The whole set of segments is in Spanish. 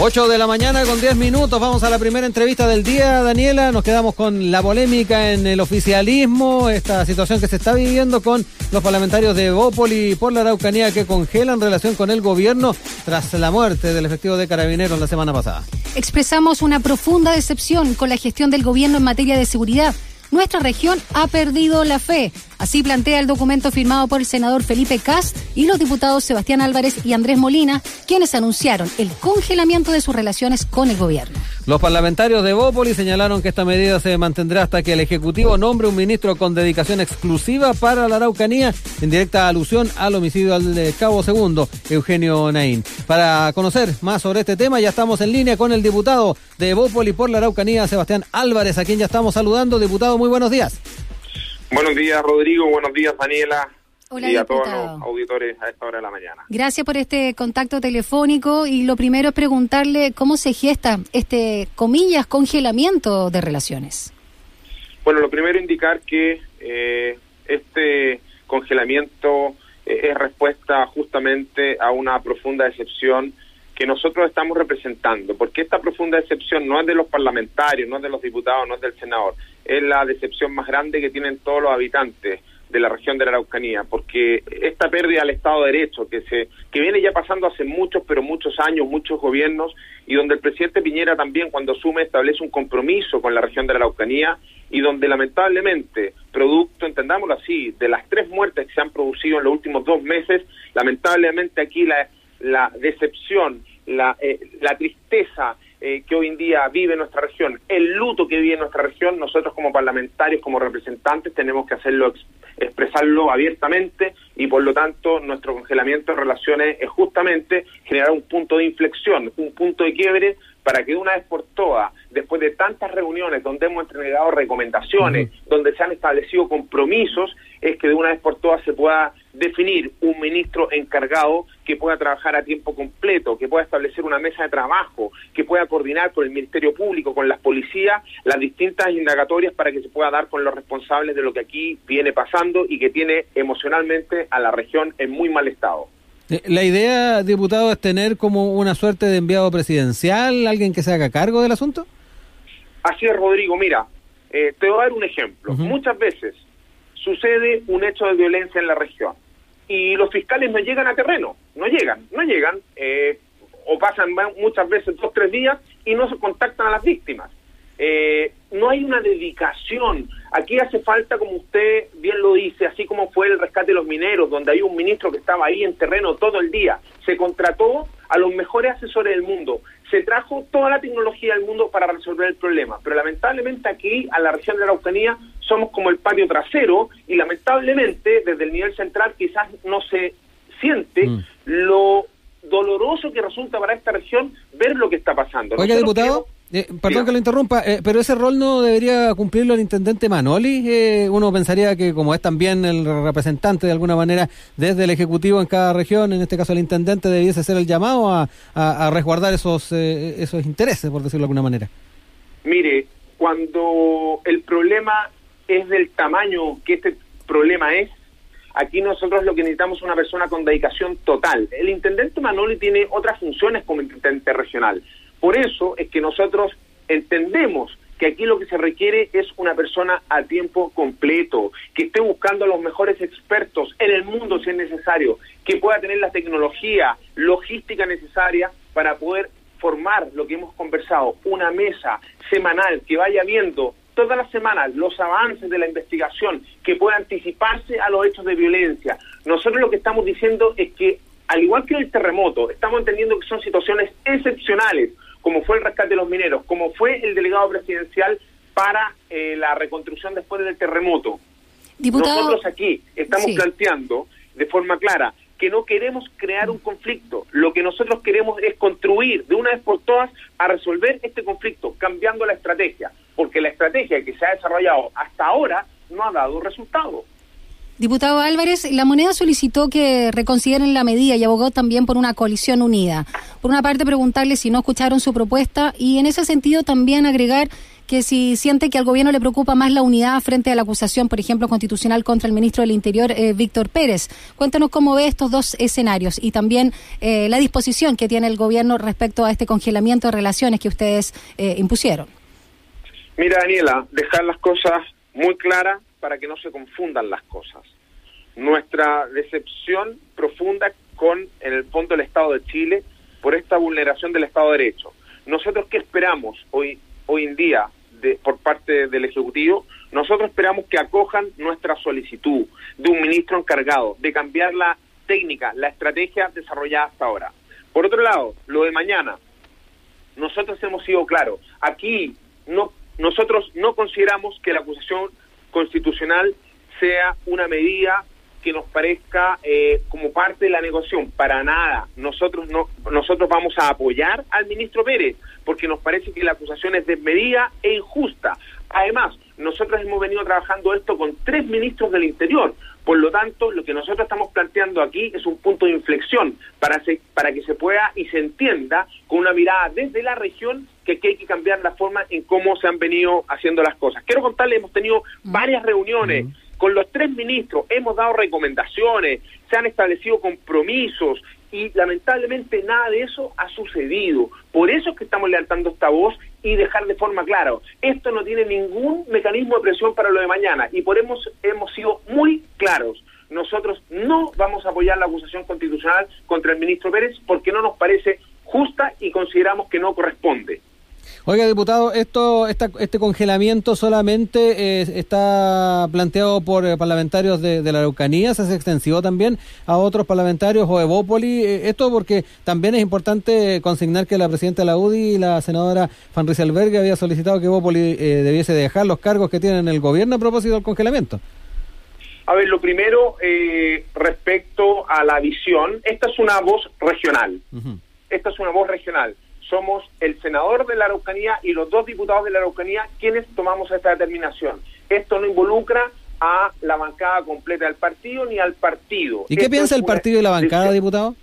8 de la mañana con 10 minutos. Vamos a la primera entrevista del día, Daniela. Nos quedamos con la polémica en el oficialismo, esta situación que se está viviendo con los parlamentarios de Bópoli por la Araucanía que congelan relación con el gobierno tras la muerte del efectivo de carabineros la semana pasada. Expresamos una profunda decepción con la gestión del gobierno en materia de seguridad. Nuestra región ha perdido la fe. Así plantea el documento firmado por el senador Felipe Cast y los diputados Sebastián Álvarez y Andrés Molina, quienes anunciaron el congelamiento de sus relaciones con el gobierno. Los parlamentarios de Bópoli señalaron que esta medida se mantendrá hasta que el Ejecutivo nombre un ministro con dedicación exclusiva para la Araucanía, en directa alusión al homicidio al cabo segundo, Eugenio Naín. Para conocer más sobre este tema, ya estamos en línea con el diputado de Bópoli por la Araucanía, Sebastián Álvarez, a quien ya estamos saludando. Diputado, muy buenos días. Buenos días, Rodrigo. Buenos días, Daniela. y a todos los auditores a esta hora de la mañana. Gracias por este contacto telefónico y lo primero es preguntarle cómo se gesta este, comillas, congelamiento de relaciones. Bueno, lo primero indicar que eh, este congelamiento eh, es respuesta justamente a una profunda decepción que nosotros estamos representando, porque esta profunda decepción no es de los parlamentarios, no es de los diputados, no es del senador, es la decepción más grande que tienen todos los habitantes de la región de la Araucanía, porque esta pérdida al Estado de Derecho, que se que viene ya pasando hace muchos, pero muchos años, muchos gobiernos, y donde el presidente Piñera también cuando asume establece un compromiso con la región de la Araucanía, y donde lamentablemente, producto, entendámoslo así, de las tres muertes que se han producido en los últimos dos meses, lamentablemente aquí la, la decepción, la, eh, la tristeza, eh, que hoy en día vive nuestra región, el luto que vive nuestra región, nosotros como parlamentarios, como representantes, tenemos que hacerlo, expresarlo abiertamente y por lo tanto nuestro congelamiento de relaciones es justamente generar un punto de inflexión, un punto de quiebre para que de una vez por todas, después de tantas reuniones donde hemos entregado recomendaciones, donde se han establecido compromisos, es que de una vez por todas se pueda definir un ministro encargado que pueda trabajar a tiempo completo, que pueda establecer una mesa de trabajo, que pueda coordinar con el Ministerio Público, con las policías, las distintas indagatorias para que se pueda dar con los responsables de lo que aquí viene pasando y que tiene emocionalmente a la región en muy mal estado. Eh, la idea, diputado, es tener como una suerte de enviado presidencial, alguien que se haga cargo del asunto. Así es, Rodrigo. Mira, eh, te voy a dar un ejemplo. Muchas veces sucede un hecho de violencia en la región y los fiscales no llegan a terreno, no llegan, no llegan, eh, o pasan muchas veces dos, tres días y no se contactan a las víctimas. Eh, no hay una dedicación. Aquí hace falta, como usted bien lo dice, así como fue el rescate de los mineros, donde hay un ministro que estaba ahí en terreno todo el día. Se contrató a los mejores asesores del mundo. Se trajo toda la tecnología del mundo para resolver el problema. Pero lamentablemente aquí, a la región de la Araucanía, somos como el patio trasero y lamentablemente desde el nivel central quizás no se siente mm. lo doloroso que resulta para esta región ver lo que está pasando. Oiga, diputado. Eh, perdón que lo interrumpa, eh, pero ese rol no debería cumplirlo el intendente Manoli. Eh, uno pensaría que como es también el representante de alguna manera desde el Ejecutivo en cada región, en este caso el intendente, debiese ser el llamado a, a, resguardar esos, esos intereses, por decirlo de alguna manera. Mire, cuando el problema es del tamaño que este problema es, aquí nosotros lo que necesitamos es una persona con dedicación total. El intendente Manoli tiene otras funciones como intendente regional por eso es que nosotros entendemos que aquí lo que se requiere es una persona a tiempo completo, que esté buscando a los mejores expertos en el mundo si es necesario, que pueda tener la tecnología, logística necesaria para poder formar lo que hemos conversado, una mesa semanal que vaya viendo todas las semanas los avances de la investigación, que pueda anticiparse a los hechos de violencia. Nosotros lo que estamos diciendo es que, al igual que el terremoto, estamos entendiendo que son situaciones excepcionales, como fue el rescate de los mineros, como fue el delegado presidencial para eh, la reconstrucción después del terremoto. Nosotros aquí estamos planteando de forma clara que no queremos crear un conflicto, lo que nosotros queremos es construir de una vez por todas a resolver este conflicto, cambiando la estrategia, porque la estrategia que se ha desarrollado hasta ahora no ha dado resultado. Diputado Álvarez, la moneda solicitó que reconsideren la medida y abogó también por una coalición unida. Por una parte, preguntarle si no escucharon su propuesta y en ese sentido también agregar que si siente que al gobierno le preocupa más la unidad frente a la acusación, por ejemplo, constitucional contra el ministro del Interior, eh, Víctor Pérez. Cuéntanos cómo ve estos dos escenarios y también eh, la disposición que tiene el gobierno respecto a este congelamiento de relaciones que ustedes eh, impusieron. Mira, Daniela, dejar las cosas muy claras para que no se confundan las cosas. Nuestra decepción profunda con, en el fondo, el Estado de Chile por esta vulneración del Estado de Derecho. Nosotros, ¿qué esperamos hoy, hoy en día de, por parte del Ejecutivo? Nosotros esperamos que acojan nuestra solicitud de un ministro encargado de cambiar la técnica, la estrategia desarrollada hasta ahora. Por otro lado, lo de mañana, nosotros hemos sido claros. Aquí no nosotros no consideramos que la acusación constitucional sea una medida que nos parezca eh, como parte de la negociación, para nada. Nosotros no, nosotros vamos a apoyar al ministro Pérez, porque nos parece que la acusación es desmedida e injusta. Además, nosotros hemos venido trabajando esto con tres ministros del Interior. Por lo tanto, lo que nosotros estamos planteando aquí es un punto de inflexión para, para que se pueda y se entienda con una mirada desde la región que, hay que cambiar la forma en cómo se han venido haciendo las cosas. Quiero contarles, hemos tenido varias reuniones con los tres ministros, hemos dado recomendaciones, se han establecido compromisos y lamentablemente nada de eso ha sucedido. Por eso es que estamos levantando esta voz y dejar de forma clara, esto no tiene ningún mecanismo de presión para lo de mañana y por hemos, hemos sido muy claros. Nosotros no vamos a apoyar la acusación constitucional contra el ministro Pérez porque no nos parece justa y consideramos que no corresponde. Oiga, diputado, esto, este congelamiento solamente eh, está planteado por eh, parlamentarios de, la Araucanía, se hace extensivo también a otros parlamentarios o Evópoli. Eh, esto porque también es importante consignar que la presidenta de la UDI y la senadora Albergue había solicitado que Evópoli debiese dejar los cargos que tiene en el gobierno a propósito del congelamiento. A ver, lo primero, respecto a la visión, esta es una voz regional. Esta es una voz regional somos el senador de la Araucanía y los dos diputados de la Araucanía quienes tomamos esta determinación. Esto no involucra a la bancada completa del partido ni al partido. ¿Y qué piensa el partido y la bancada, diputado?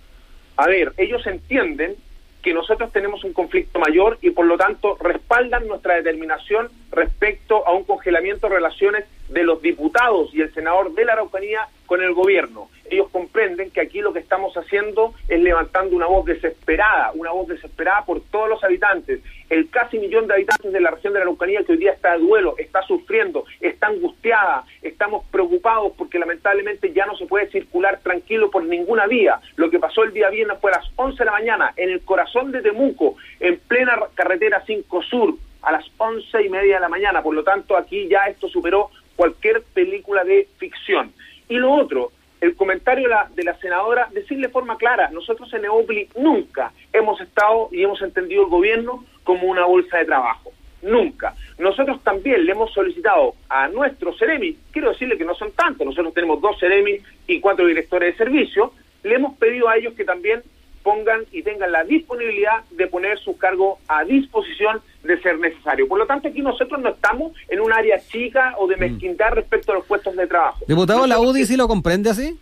A ver, ellos entienden que nosotros tenemos un conflicto mayor y por lo tanto respaldan nuestra determinación respecto a un congelamiento de relaciones de los diputados y el senador de la Araucanía con el gobierno. Ellos comprenden que aquí lo que estamos haciendo es levantando una voz desesperada, una voz desesperada por todos los habitantes, el casi millón de habitantes de la región de la Araucanía que hoy día está de duelo, está sufriendo, está angustiada, estamos preocupados porque lamentablemente ya no se puede circular tranquilo por ninguna vía. Lo que pasó el día viernes fue a las 11 de la mañana en el corazón de Temuco, en plena carretera 5 Sur, a las once y media de la mañana. Por lo tanto, aquí ya esto superó cualquier película de ficción. Y lo otro, el comentario de la, de la senadora, decirle de forma clara, nosotros en Neopli nunca hemos estado y hemos entendido el gobierno como una bolsa de trabajo. Nunca. Nosotros también le hemos solicitado a nuestros Ceremi, quiero decirle que no son tantos, nosotros tenemos dos Ceremi y cuatro directores de servicio, le hemos pedido a ellos que también pongan y tengan la disponibilidad de poner su cargo a disposición de ser necesario. Por lo tanto, aquí nosotros no estamos en un área chica o de mm. mezquindad respecto a los puestos de trabajo. Diputado, ¿la UDI sí lo comprende así?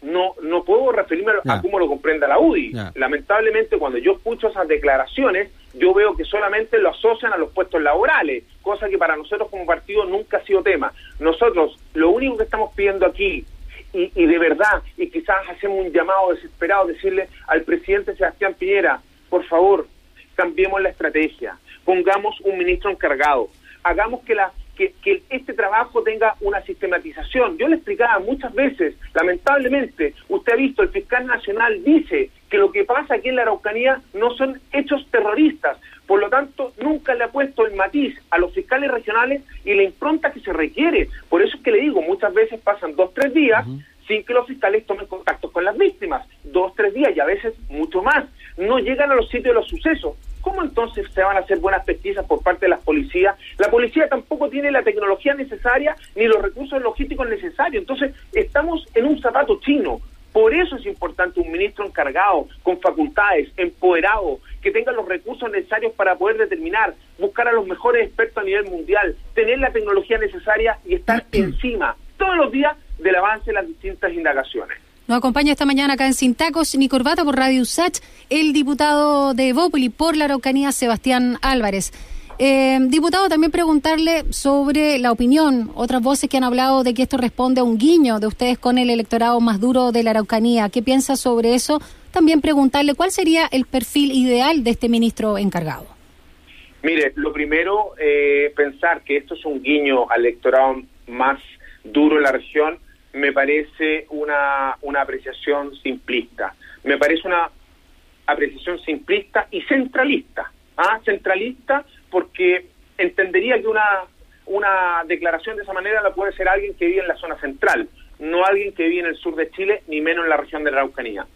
No, no puedo referirme a cómo lo comprenda la UDI. Lamentablemente, cuando yo escucho esas declaraciones, yo veo que solamente lo asocian a los puestos laborales, cosa que para nosotros como partido nunca ha sido tema. Nosotros, lo único que estamos pidiendo aquí y, de verdad, y quizás hacemos un llamado desesperado, decirle al presidente Sebastián Piñera, por favor, cambiemos la estrategia, pongamos un ministro encargado, hagamos que la que, que, este trabajo tenga una sistematización. Yo le explicaba muchas veces, lamentablemente, usted ha visto, el fiscal nacional dice que lo que pasa aquí en la Araucanía no son hechos terroristas, por lo tanto, nunca le ha puesto el matiz a los fiscales regionales y la impronta que se requiere. Por eso es que le digo, muchas veces pasan dos, tres días sin que los fiscales tomen contacto con las víctimas. Dos, tres días y a veces mucho más. No llegan a los sitios de los sucesos. ¿Cómo entonces se van a hacer buenas pesquisas por parte de las policías? La policía tampoco tiene la tecnología necesaria ni los recursos logísticos necesarios. Entonces, estamos en un zapato chino. Por eso es importante un ministro encargado, con facultades, empoderado, que tenga los recursos necesarios para poder determinar, buscar a los mejores expertos a nivel mundial, tener la tecnología necesaria y estar encima todos los días del avance de las distintas indagaciones. Nos acompaña esta mañana acá en Sin Tacos ni Corbata por Radio USACH el diputado de Bópoli por la Araucanía, Sebastián Álvarez. Eh, diputado, también preguntarle sobre la opinión, otras voces que han hablado de que esto responde a un guiño de ustedes con el electorado más duro de la Araucanía. ¿Qué piensa sobre eso? También preguntarle cuál sería el perfil ideal de este ministro encargado. Mire, lo primero, eh, pensar que esto es un guiño al electorado más duro en la región, me parece una, una apreciación simplista. Me parece una apreciación simplista y centralista. ¿ah? Centralista porque entendería que una, una declaración de esa manera la puede ser alguien que vive en la zona central, no alguien que vive en el sur de Chile, ni menos en la región de la Araucanía.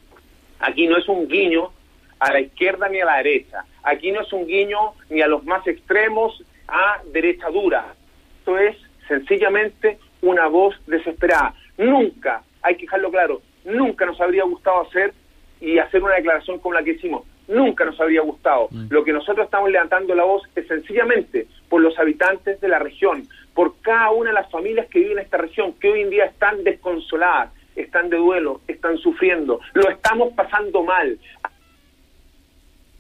Aquí no es un guiño a la izquierda ni a la derecha. Aquí no es un guiño ni a los más extremos a derecha dura. Esto es sencillamente una voz desesperada. Nunca, hay que dejarlo claro, nunca nos habría gustado hacer y hacer una declaración como la que hicimos. Nunca nos habría gustado. Mm. Lo que nosotros estamos levantando la voz es sencillamente por los habitantes de la región, por cada una de las familias que viven en esta región, que hoy en día están desconsoladas, están de duelo, están sufriendo, lo estamos pasando mal.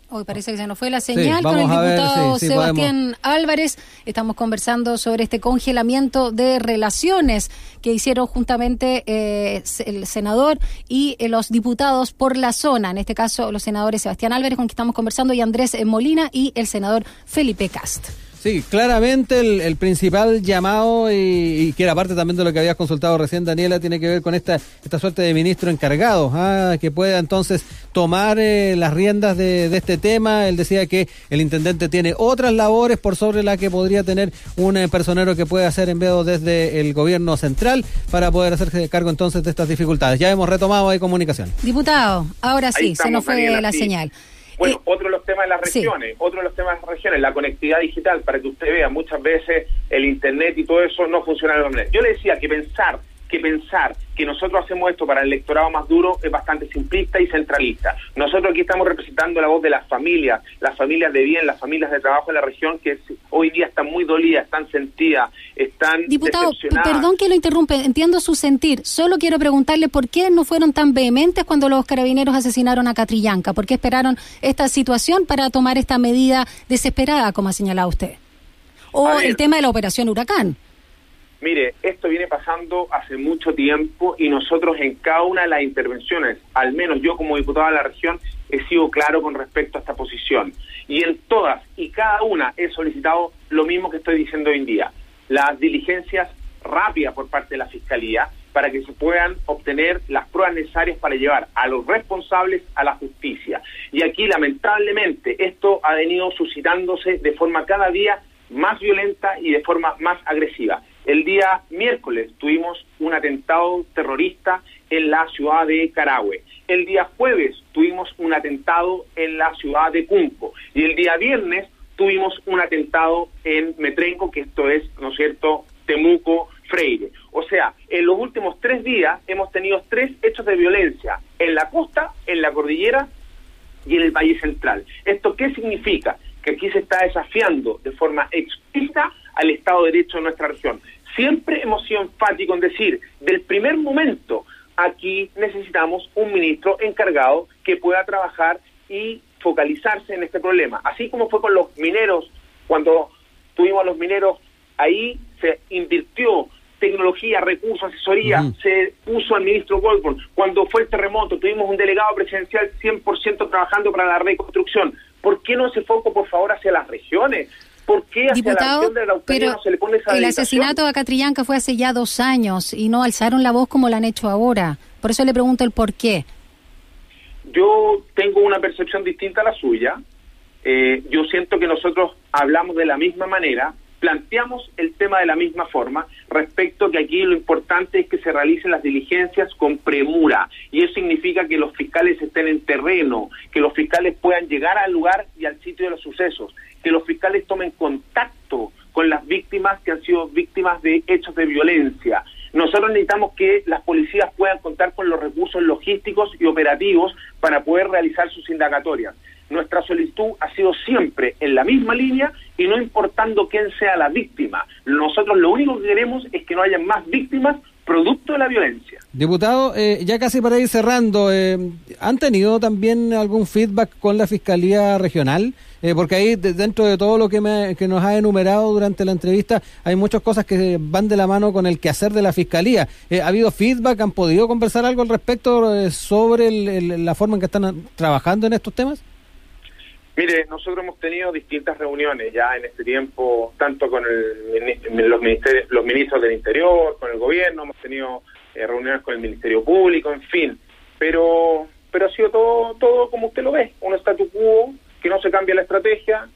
Hoy parece que se nos fue la señal con el diputado Sebastián Álvarez. Estamos conversando sobre este congelamiento de relaciones que hicieron juntamente eh, el senador y eh, los diputados por la zona. En este caso, los senadores Sebastián Álvarez, con quien estamos conversando, y Andrés Molina y el senador Felipe Cast. Sí, claramente el, principal llamado, y, que era parte también de lo que habías consultado recién, Daniela, tiene que ver con esta, esta suerte de ministro encargado, ah, que pueda entonces tomar eh, las riendas de, este tema. Él decía que el intendente tiene otras labores por sobre la que podría tener un eh, personero que puede hacer enviado desde el gobierno central para poder hacerse cargo entonces de estas dificultades. Ya hemos retomado ahí comunicación. Diputado, ahora sí, se nos fue la señal. Bueno, otro de los temas de las regiones, otro de los temas de las regiones, la conectividad digital, para que usted vea, muchas veces el Internet y todo eso no funciona de la manera. Yo le decía que pensar que pensar que nosotros hacemos esto para el electorado más duro es bastante simplista y centralista. Nosotros aquí estamos representando la voz de las familias, las familias de bien, las familias de trabajo en la región que hoy día están muy dolidas, están sentidas, están Diputado, perdón que lo interrumpe, entiendo su sentir. Solo quiero preguntarle por qué no fueron tan vehementes cuando los carabineros asesinaron a Catrillanca. ¿Por qué esperaron esta situación para tomar esta medida desesperada, como ha señalado usted? O el tema de la operación Huracán. Mire, esto viene pasando hace mucho tiempo y nosotros en cada una de las intervenciones, al menos yo como diputado de la región, he sido claro con respecto a esta posición. Y en todas y cada una he solicitado lo mismo que estoy diciendo hoy en día, las diligencias rápidas por parte de la Fiscalía para que se puedan obtener las pruebas necesarias para llevar a los responsables a la justicia. Y aquí, lamentablemente, esto ha venido suscitándose de forma cada día más violenta y de forma más agresiva. El día miércoles tuvimos un atentado terrorista en la ciudad de Carahue. El día jueves tuvimos un atentado en la ciudad de Cunco. Y el día viernes tuvimos un atentado en Metrenco, que esto es, ¿no es cierto?, Temuco, Freire. O sea, en los últimos tres días hemos tenido tres hechos de violencia en la costa, en la cordillera y en el Valle Central. ¿Esto qué significa? Que aquí se está desafiando de forma explícita al Estado de Derecho de nuestra región siempre hemos sido enfáticos en decir, del primer momento, aquí necesitamos un ministro encargado que pueda trabajar y focalizarse en este problema. Así como fue con los mineros, cuando tuvimos a los mineros, ahí se invirtió tecnología, recursos, asesoría, se puso al ministro Goldborn. Cuando fue el terremoto, tuvimos un delegado presidencial 100% trabajando para la reconstrucción. ¿Por qué no ese foco, por favor, hacia las regiones? ¿Por qué hacia la región de la pero no se le pone esa El asesinato de Catrillanca fue hace ya dos años y no alzaron la voz como la han hecho ahora. Por eso le pregunto el por qué. Yo tengo una percepción distinta a la suya. Eh, yo siento que nosotros hablamos de la misma manera, planteamos el tema de la misma forma respecto que aquí lo importante es que se realicen las diligencias con premura y eso significa que los fiscales estén en terreno, que los fiscales puedan llegar al lugar y al sitio de los sucesos, que los fiscales tomen contacto con las víctimas que han sido víctimas de hechos de violencia. Nosotros necesitamos que las policías puedan contar con los recursos logísticos y operativos para poder realizar sus indagatorias. Nuestra solicitud ha sido siempre en la misma línea y no importando quién sea la víctima. Nosotros lo único que queremos es que no haya más víctimas producto de la violencia. Diputado, eh, ya casi para ir cerrando, eh, ¿han tenido también algún feedback con la Fiscalía Regional? Eh, porque ahí dentro de todo lo que, me, que nos ha enumerado durante la entrevista hay muchas cosas que van de la mano con el quehacer de la Fiscalía. ¿Ha habido feedback? ¿Han podido conversar algo al respecto sobre la forma en que están trabajando en estos temas? Mire, nosotros hemos tenido distintas reuniones ya en este tiempo, tanto con el, los, ministerios, los ministros del Interior, con el gobierno, hemos tenido eh, reuniones con el Ministerio Público, en fin, pero pero ha sido todo todo como usted lo ve, un statu quo, que no se cambia la estrategia,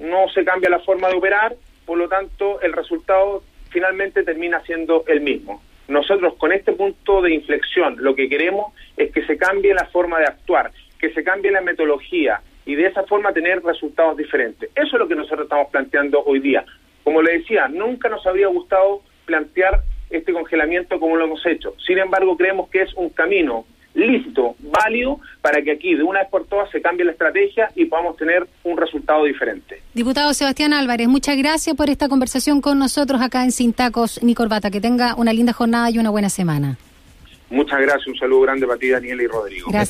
no se cambia la forma de operar, por lo tanto el resultado finalmente termina siendo el mismo. Nosotros con este punto de inflexión lo que queremos es que se cambie la forma de actuar, que se cambie la metodología, y de esa forma tener resultados diferentes. Eso es lo que nosotros estamos planteando hoy día. Como le decía, nunca nos habría gustado plantear este congelamiento como lo hemos hecho. Sin embargo, creemos que es un camino lícito, válido, para que aquí de una vez por todas se cambie la estrategia y podamos tener un resultado diferente. Diputado Sebastián Álvarez, muchas gracias por esta conversación con nosotros acá en Sin Tacos ni Corbata. Que tenga una linda jornada y una buena semana. Muchas gracias, un saludo grande para ti, Daniel y Rodrigo. Gracias.